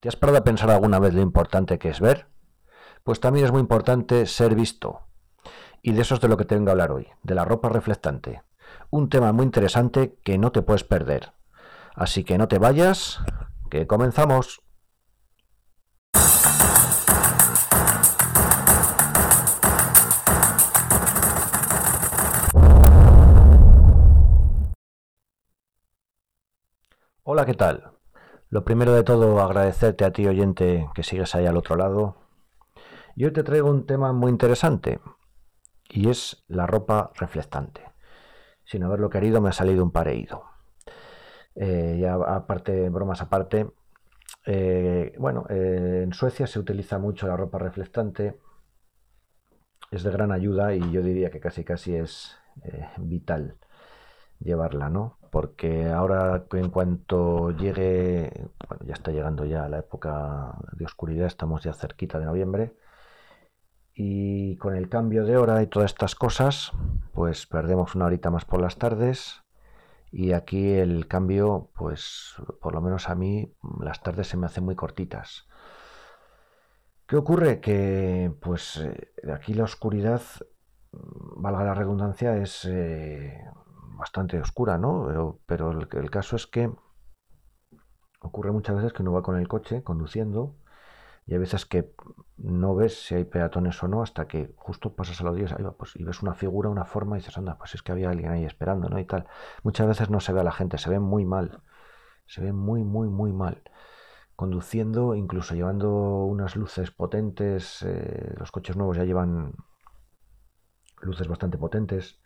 ¿Te has parado a pensar alguna vez lo importante que es ver? Pues también es muy importante ser visto. Y de eso es de lo que tengo que hablar hoy, de la ropa reflectante. Un tema muy interesante que no te puedes perder. Así que no te vayas, que comenzamos. Hola, ¿qué tal? Lo primero de todo, agradecerte a ti oyente que sigues ahí al otro lado. Y hoy te traigo un tema muy interesante y es la ropa reflectante. Sin haberlo querido me ha salido un pareído. Eh, ya aparte, bromas aparte, eh, bueno, eh, en Suecia se utiliza mucho la ropa reflectante. Es de gran ayuda y yo diría que casi casi es vital llevarla, ¿no? Porque ahora en cuanto llegue, bueno, ya está llegando ya la época de oscuridad, estamos ya cerquita de noviembre, y con el cambio de hora y todas estas cosas, pues perdemos una horita más por las tardes, y aquí el cambio, pues por lo menos a mí, las tardes se me hacen muy cortitas. ¿Qué ocurre? Que pues eh, aquí la oscuridad, valga la redundancia, es eh, bastante oscura, ¿no? Pero, el, caso es que ocurre muchas veces que uno va con el coche conduciendo y hay veces que no ves si hay peatones o no hasta que justo pasas a los días y ves una figura, una forma y dices, anda, pues es que había alguien ahí esperando, ¿no? Y tal. Muchas veces no se ve a la gente, se ve muy mal, se ve muy, muy, muy mal. Conduciendo, incluso llevando unas luces potentes, eh, los coches nuevos ya llevan luces bastante potentes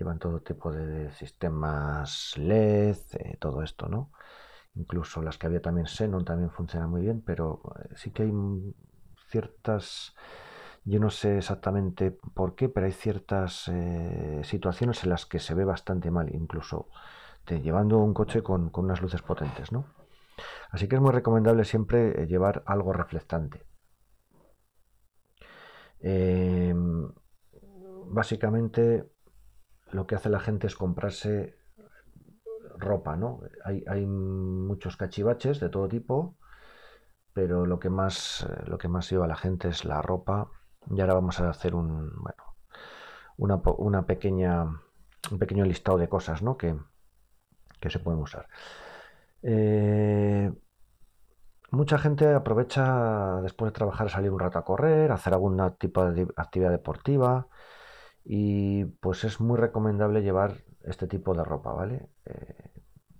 llevan todo tipo de sistemas LED, eh, todo esto, ¿no? Incluso las que había también Xenon también funcionan muy bien, pero eh, sí que hay ciertas, yo no sé exactamente por qué, pero hay ciertas eh, situaciones en las que se ve bastante mal, incluso llevando un coche con, unas luces potentes, ¿no? Así que es muy recomendable siempre llevar algo reflectante. Em, básicamente lo que hace la gente es comprarse ropa, ¿no? Hay, muchos cachivaches de todo tipo, pero lo que más eh, lo que más lleva a la gente es la ropa. Y ahora vamos a hacer un bueno una, pequeña un pequeño listado de cosas, ¿no? Que, se pueden usar. Eh, mucha gente aprovecha después de trabajar salir un rato a correr, hacer algún tipo de actividad deportiva y pues es muy recomendable llevar este tipo de ropa, ¿vale? Eh,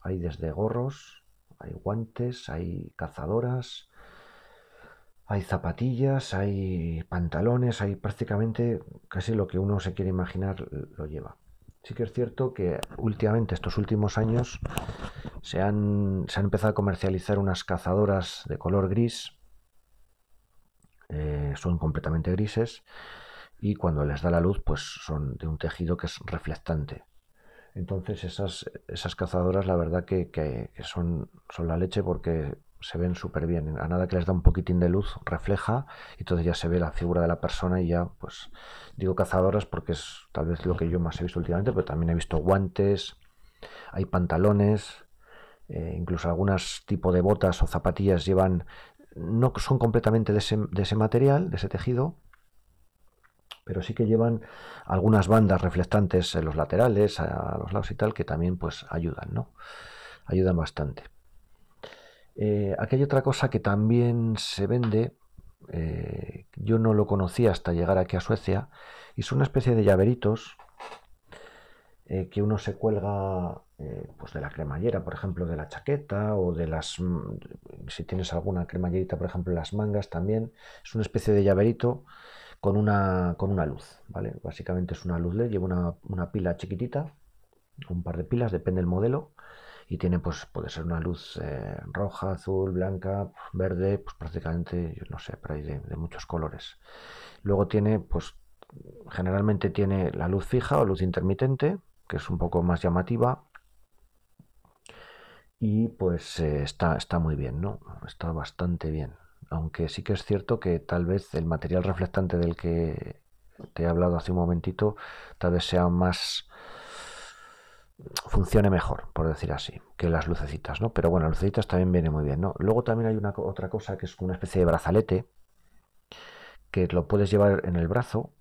hay desde gorros, hay guantes, hay cazadoras, hay zapatillas, hay pantalones, hay prácticamente casi lo que uno se quiere imaginar lo lleva. Sí que es cierto que últimamente, estos últimos años, se han, se empezado a comercializar unas cazadoras de color gris, eh, son completamente grises, y cuando les da la luz pues son de un tejido que es reflectante. Entonces esas, esas cazadoras la verdad que, son, son la leche porque se ven súper bien. A nada que les da un poquitín de luz, refleja y entonces ya se ve la figura de la persona y ya, pues digo cazadoras porque es tal vez lo que yo más he visto últimamente, pero también he visto guantes, hay pantalones, eh, incluso algunas tipo de botas o zapatillas llevan, no son completamente de ese, de ese material, de ese tejido, pero sí que llevan algunas bandas reflectantes en los laterales, a los lados y tal, que también pues ayudan, ¿no? Ayudan bastante. Eh, aquí hay otra cosa que también se vende, eh, yo no lo conocía hasta llegar aquí a Suecia, y son una especie de llaveritos eh, que uno se cuelga pues de la cremallera, por ejemplo, de la chaqueta o de las, si tienes alguna cremallerita, por ejemplo, las mangas también, es una especie de llaverito con una, con una luz, ¿vale? Básicamente es una luz LED, lleva una, pila chiquitita, un par de pilas, depende del modelo, y tiene, pues, puede ser una luz eh, roja, azul, blanca, verde, pues prácticamente, yo no sé, pero hay de, muchos colores. Luego tiene, pues, generalmente tiene la luz fija o luz intermitente, que es un poco más llamativa, y pues eh, está, está muy bien, ¿no? Está bastante bien aunque sí que es cierto que tal vez el material reflectante del que te he hablado hace un momentito, tal vez sea más funcione mejor, por decir así, que las lucecitas, ¿no? Pero bueno, lucecitas también viene muy bien, ¿no? Luego también hay una otra cosa que es una especie de brazalete que lo puedes llevar en el brazo,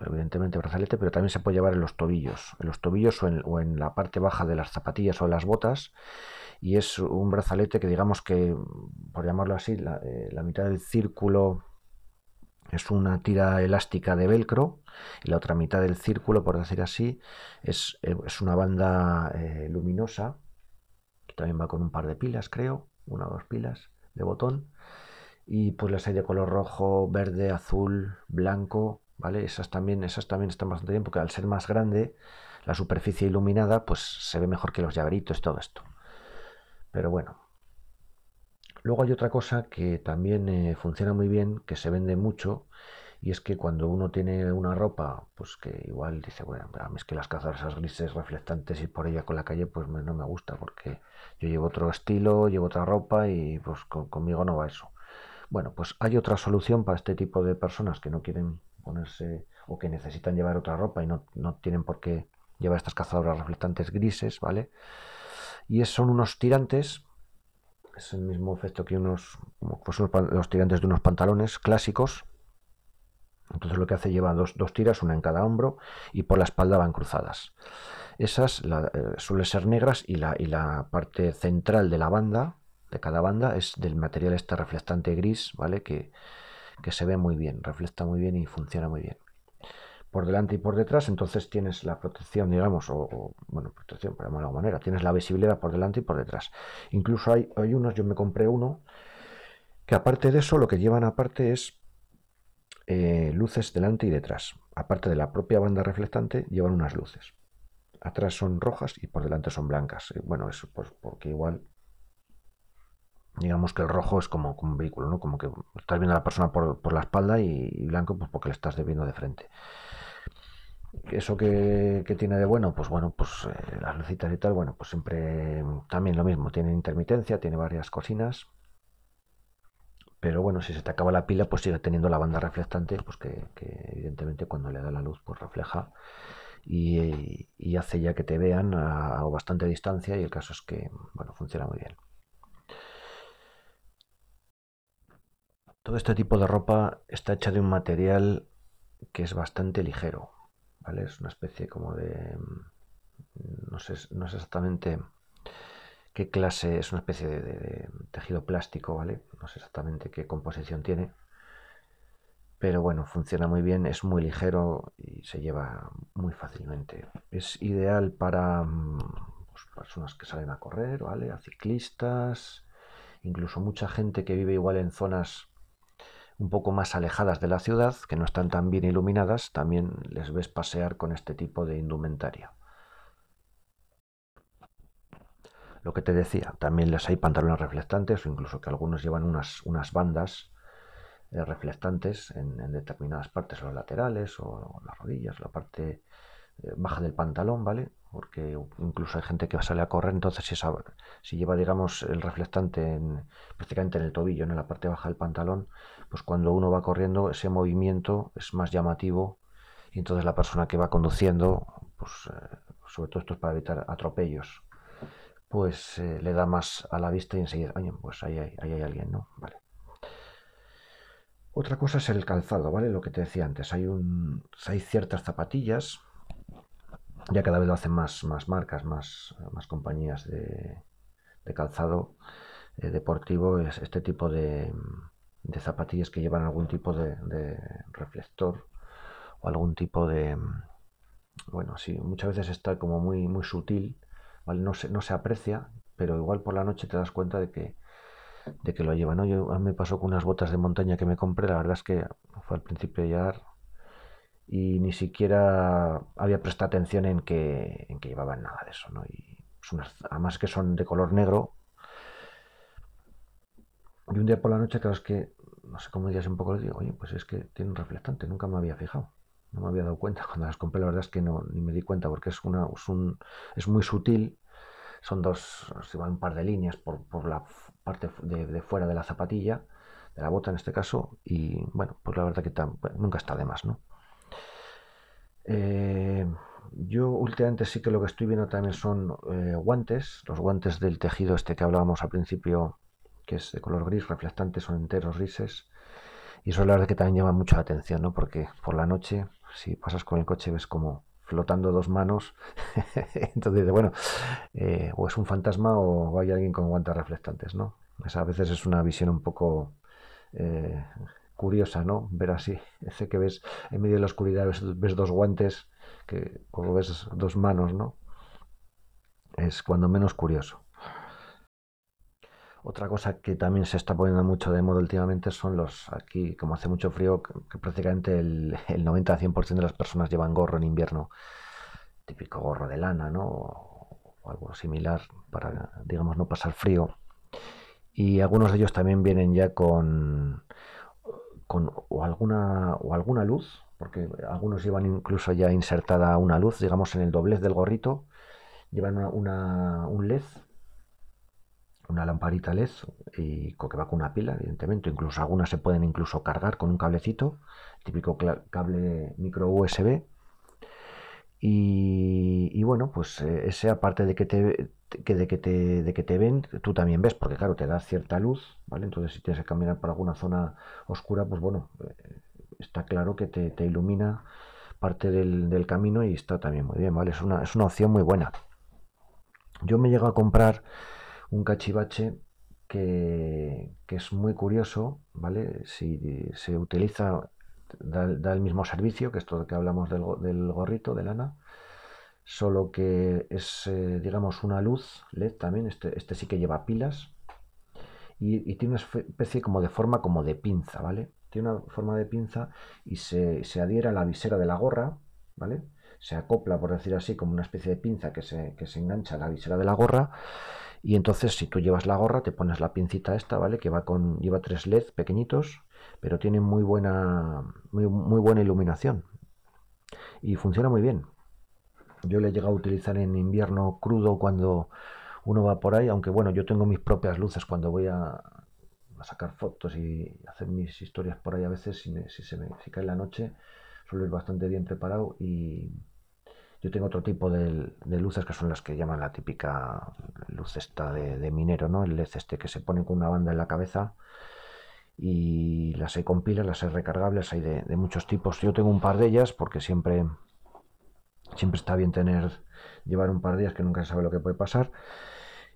evidentemente brazalete, pero también se puede llevar en los tobillos, en los tobillos o en, o en la parte baja de las zapatillas o las botas, y es un brazalete que digamos que, por llamarlo así, la, eh, mitad del círculo es una tira elástica de velcro y la otra mitad del círculo, por decir así, es, eh, es una banda eh, luminosa que también va con un par de pilas, creo, una o dos pilas de botón. Y pues las hay de color rojo, verde, azul, blanco, ¿vale? Esas también, esas también están bastante bien porque al ser más grande, la superficie iluminada, pues se ve mejor que los llaveritos, todo esto. Pero bueno, Luego hay otra cosa que también eh, funciona muy bien, que se vende mucho, y es que cuando uno tiene una ropa, pues que igual dice, bueno, a mí es que las esas grises reflectantes y por ella con la calle, pues no me gusta, porque yo llevo otro estilo, llevo otra ropa y pues conmigo no va eso. Bueno, pues hay otra solución para este tipo de personas que no quieren ponerse o que necesitan llevar otra ropa y no, no tienen por qué llevar estas cazadoras reflectantes grises, ¿vale? Y son unos tirantes es el mismo efecto que unos, como pues los tirantes de unos pantalones clásicos. Entonces lo que hace lleva dos, tiras, una en cada hombro, y por la espalda van cruzadas. Esas eh, suelen ser negras y la, y la parte central de la banda, de cada banda, es del material este reflectante gris, ¿vale? Que, que se ve muy bien, refleja muy bien y funciona muy bien por delante y por detrás, entonces tienes la protección, digamos, o, bueno, protección, por de alguna manera, tienes la visibilidad por delante y por detrás. Incluso hay, hay unos, yo me compré uno, que aparte de eso, lo que llevan aparte es eh, luces delante y detrás. Aparte de la propia banda reflectante, llevan unas luces. Atrás son rojas y por delante son blancas. Bueno, eso pues porque igual digamos que el rojo es como, un vehículo, ¿no? Como que estás viendo a la persona por, por la espalda y, blanco pues porque le estás viendo de frente. ¿Eso que, tiene de bueno? Pues bueno, pues eh, las lucitas y tal, bueno, pues siempre también lo mismo, tiene intermitencia, tiene varias cocinas, pero bueno, si se te acaba la pila, pues sigue teniendo la banda reflectante, pues que, evidentemente cuando le da la luz, pues refleja y, hace ya que te vean a, a, bastante distancia y el caso es que, bueno, funciona muy bien. Todo este tipo de ropa está hecha de un material que es bastante ligero, ¿vale? Es una especie como de... Mm, no sé, no sé exactamente qué clase, es una especie de, tejido plástico, ¿vale? No sé exactamente qué composición tiene, pero bueno, funciona muy bien, es muy ligero y se lleva muy fácilmente. Es ideal para mm, pues, personas que salen a correr, ¿vale? A ciclistas, incluso mucha gente que vive igual en zonas un poco más alejadas de la ciudad, que no están tan bien iluminadas, también les ves pasear con este tipo de indumentaria. Lo que te decía, también les hay pantalones reflectantes o incluso que algunos llevan unas, unas bandas eh, reflectantes en, determinadas partes, los laterales o las rodillas, la parte baja del pantalón, ¿vale? Porque incluso hay gente que sale a correr, entonces si, si lleva, digamos, el reflectante prácticamente en el tobillo, en la parte baja del pantalón, pues cuando uno va corriendo, ese movimiento es más llamativo y entonces la persona que va conduciendo, pues eh, sobre todo esto es para evitar atropellos, pues eh, le da más a la vista y enseguida, oye, pues ahí hay, ahí hay alguien, ¿no? Vale. Otra cosa es el calzado, ¿vale? Lo que te decía antes, hay, un, hay ciertas zapatillas ya cada vez lo hacen más, más marcas, más, más compañías de, calzado eh, deportivo, es este tipo de, zapatillas que llevan algún tipo de, reflector o algún tipo de... Bueno, sí, muchas veces está como muy, muy sutil, ¿vale? no, se, no se aprecia, pero igual por la noche te das cuenta de que, de que lo llevan. ¿no? Yo, a me pasó con unas botas de montaña que me compré, la verdad es que fue al principio ya y ni siquiera había prestado atención en que, en que llevaban nada de eso, ¿no? Y además que son de color negro. Y un día por la noche, claro, es que, no sé cómo días un poco, le digo, oye, pues es que tiene un reflectante, nunca me había fijado. No me había dado cuenta. Cuando las compré, la verdad es que no, ni me di cuenta, porque es, una, es, un, es muy sutil. Son dos, se van un par de líneas por, por la parte de, de, fuera de la zapatilla, de la bota en este caso, y bueno, pues la verdad que nunca está de más, ¿no? Eh, yo últimamente sí que lo que estoy viendo también son eh, guantes, los guantes del tejido este que hablábamos al principio, que es de color gris, reflectante, son enteros grises. Y eso es la verdad que también llama mucho la atención, ¿no? Porque por la noche, si pasas con el coche, ves como flotando dos manos. Entonces, bueno, eh, o es un fantasma o hay alguien con guantes reflectantes, ¿no? Esa a veces es una visión un poco eh, curiosa, ¿no? Ver así, ese que ves en medio de la oscuridad, ves, dos guantes, que como ves dos manos, ¿no? Es cuando menos curioso. Otra cosa que también se está poniendo mucho de moda últimamente son los, aquí como hace mucho frío, que prácticamente el, 90-100% de las personas llevan gorro en invierno, típico gorro de lana, ¿no? O algo similar para, digamos, no pasar frío. Y algunos de ellos también vienen ya con, con o alguna, o alguna luz, porque algunos llevan incluso ya insertada una luz, digamos, en el doblez del gorrito, llevan una, un LED una lamparita LED y que va con una pila, evidentemente. Incluso algunas se pueden incluso cargar con un cablecito, típico cable micro USB. Y, bueno, pues eh, ese aparte de que te que de que te de que te ven, tú también ves, porque claro, te da cierta luz, ¿vale? Entonces si tienes que caminar por alguna zona oscura, pues bueno, eh, está claro que te, ilumina parte del, del, camino y está también muy bien, ¿vale? Es una, es una opción muy buena. Yo me llego a comprar un cachivache que, es muy curioso, ¿vale? Si se utiliza, da, el mismo servicio, que esto que hablamos del, gorrito de lana, solo que es, eh, digamos, una luz LED también, este, este sí que lleva pilas, y, tiene una especie como de forma como de pinza, ¿vale? Tiene una forma de pinza y se, se adhiere a la visera de la gorra, ¿vale? Se acopla, por decir así, como una especie de pinza que se, que se engancha a la visera de la gorra y entonces si tú llevas la gorra, te pones la pincita esta, ¿vale? Que va con, lleva tres LED pequeñitos, pero tiene muy buena, muy, buena iluminación. Y funciona muy bien. Yo le he llegado a utilizar en invierno crudo cuando uno va por ahí, aunque bueno, yo tengo mis propias luces cuando voy a, sacar fotos y hacer mis historias por ahí a veces, si, si se me si cae la noche, suelo ir bastante bien preparado y, yo tengo otro tipo de, luces que son las que llaman la típica luz esta de, minero, ¿no? El LED este que se pone con una banda en la cabeza y las hay con pilas, las hay recargables, hay de, muchos tipos. Yo tengo un par de ellas porque siempre, siempre está bien tener, llevar un par de ellas que nunca se sabe lo que puede pasar.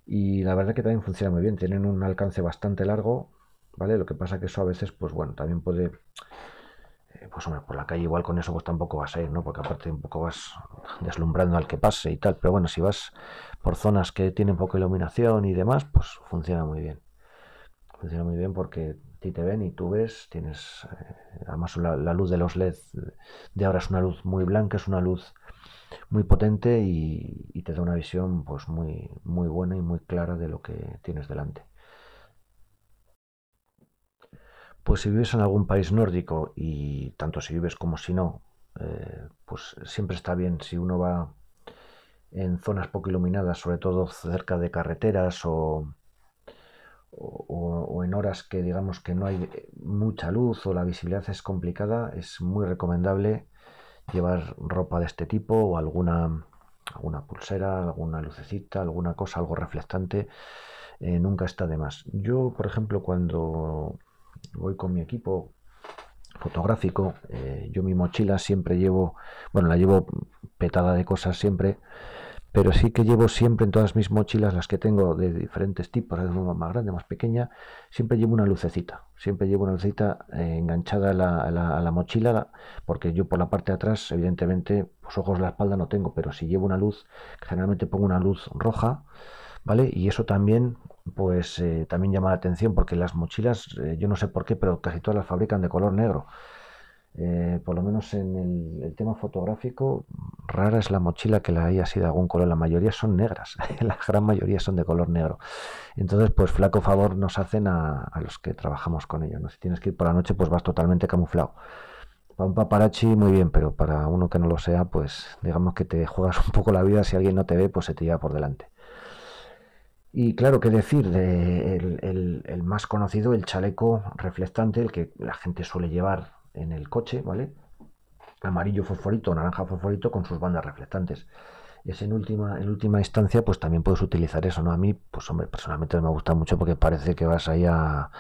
Y la verdad que también funciona muy bien, tienen un alcance bastante largo, ¿vale? Lo que pasa que eso a veces, pues bueno, también puede eh, pues hombre, por la calle igual con eso pues tampoco vas a ir, ¿no? Porque aparte un poco vas deslumbrando al que pase y tal, pero bueno, si vas por zonas que tienen poca iluminación y demás, pues funciona muy bien. Funciona muy bien porque ti te ven y tú ves, tienes, eh, además la, luz de los LED de ahora es una luz muy blanca, es una luz muy potente y, te da una visión pues muy, muy buena y muy clara de lo que tienes delante. Pues si vives en algún país nórdico y tanto si vives como si no, eh, pues siempre está bien si uno va en zonas poco iluminadas, sobre todo cerca de carreteras o, o, en horas que digamos que no hay mucha luz o la visibilidad es complicada, es muy recomendable llevar ropa de este tipo o alguna, alguna pulsera, alguna lucecita, alguna cosa, algo reflectante, eh, nunca está de más. Yo, por ejemplo, cuando voy con mi equipo fotográfico. Eh, yo mi mochila siempre llevo, bueno, la llevo petada de cosas siempre, pero sí que llevo siempre en todas mis mochilas, las que tengo de diferentes tipos, más grande, más pequeña, siempre llevo una lucecita. Siempre llevo una lucecita eh, enganchada a la, mochila, porque yo por la parte de atrás, evidentemente, los ojos de la espalda no tengo, pero si llevo una luz, generalmente pongo una luz roja, ¿vale? Y eso también pues eh, también llama la atención porque las mochilas, eh, yo no sé por qué, pero casi todas las fabrican de color negro. Eh, por lo menos en el, tema fotográfico, rara es la mochila que la haya sido de algún color. La mayoría son negras, la gran mayoría son de color negro. Entonces, pues flaco favor nos hacen a, los que trabajamos con ellos. ¿no? Si tienes que ir por la noche, pues vas totalmente camuflado. Para un paparazzi muy bien, pero para uno que no lo sea, pues digamos que te juegas un poco la vida. Si alguien no te ve, pues se te lleva por delante. Y claro, qué decir, de el, más conocido, el chaleco reflectante, el que la gente suele llevar en el coche, ¿vale? amarillo fosforito naranja fosforito con sus bandas reflectantes. Es en última, en última instancia, pues también puedes utilizar eso, ¿no? A mí, pues hombre, personalmente me gusta mucho porque parece que vas ahí a,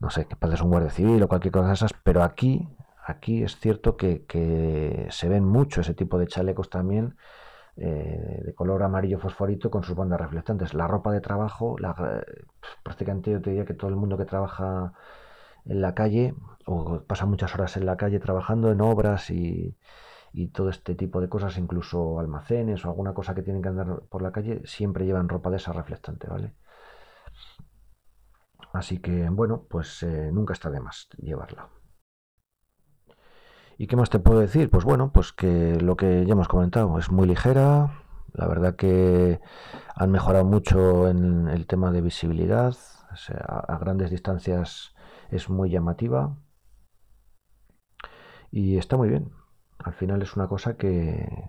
no sé, que pareces un guardia civil o cualquier cosa de esas, pero aquí, aquí es cierto que, se ven mucho ese tipo de chalecos también eh, de color amarillo fosforito con sus bandas reflectantes. La ropa de trabajo, la, prácticamente yo te diría que todo el mundo que trabaja en la calle o pasa muchas horas en la calle trabajando en obras y, todo este tipo de cosas, incluso almacenes o alguna cosa que tienen que andar por la calle, siempre llevan ropa de esa reflectante, ¿vale? Así que, bueno, pues eh, nunca está de más llevarla. ¿Y qué más te puedo decir? Pues bueno, pues que lo que ya hemos comentado, es muy ligera, la verdad que han mejorado mucho en el tema de visibilidad, a grandes distancias es muy llamativa y está muy bien. Al final es una cosa que,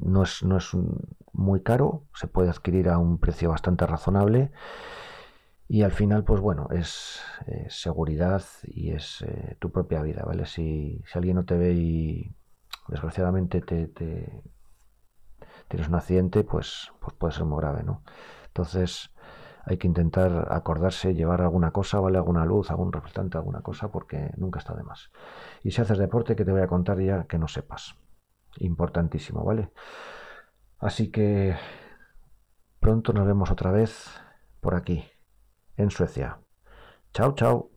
no, es, no es muy caro, se puede adquirir a un precio bastante razonable y al final, pues bueno, es, seguridad y es eh, tu propia vida, ¿vale? Si, alguien no te ve y desgraciadamente te, tienes un accidente, pues, pues puede ser muy grave, ¿no? Entonces hay que intentar acordarse, llevar alguna cosa, ¿vale? Alguna luz, algún reflectante, alguna cosa, porque nunca está de más. Y si haces deporte, que te voy a contar ya que no sepas. Importantísimo, ¿vale? Así que pronto nos vemos otra vez por aquí, en Suecia. Chao, chao.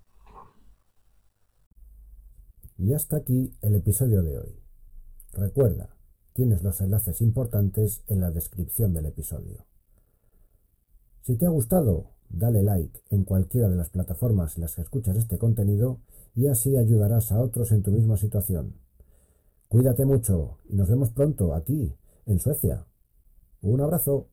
Y hasta aquí el episodio de hoy. Recuerda, tienes los enlaces importantes en la descripción del episodio. Si te ha gustado, dale like en cualquiera de las plataformas en las que escuchas este contenido y así ayudarás a otros en tu misma situación. Cuídate mucho y nos vemos pronto aquí, en Suecia. Un abrazo.